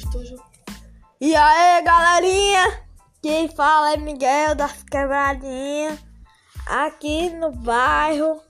Gostoso. E aí, galerinha? Quem fala é Miguel das Quebradinhas, aqui no bairro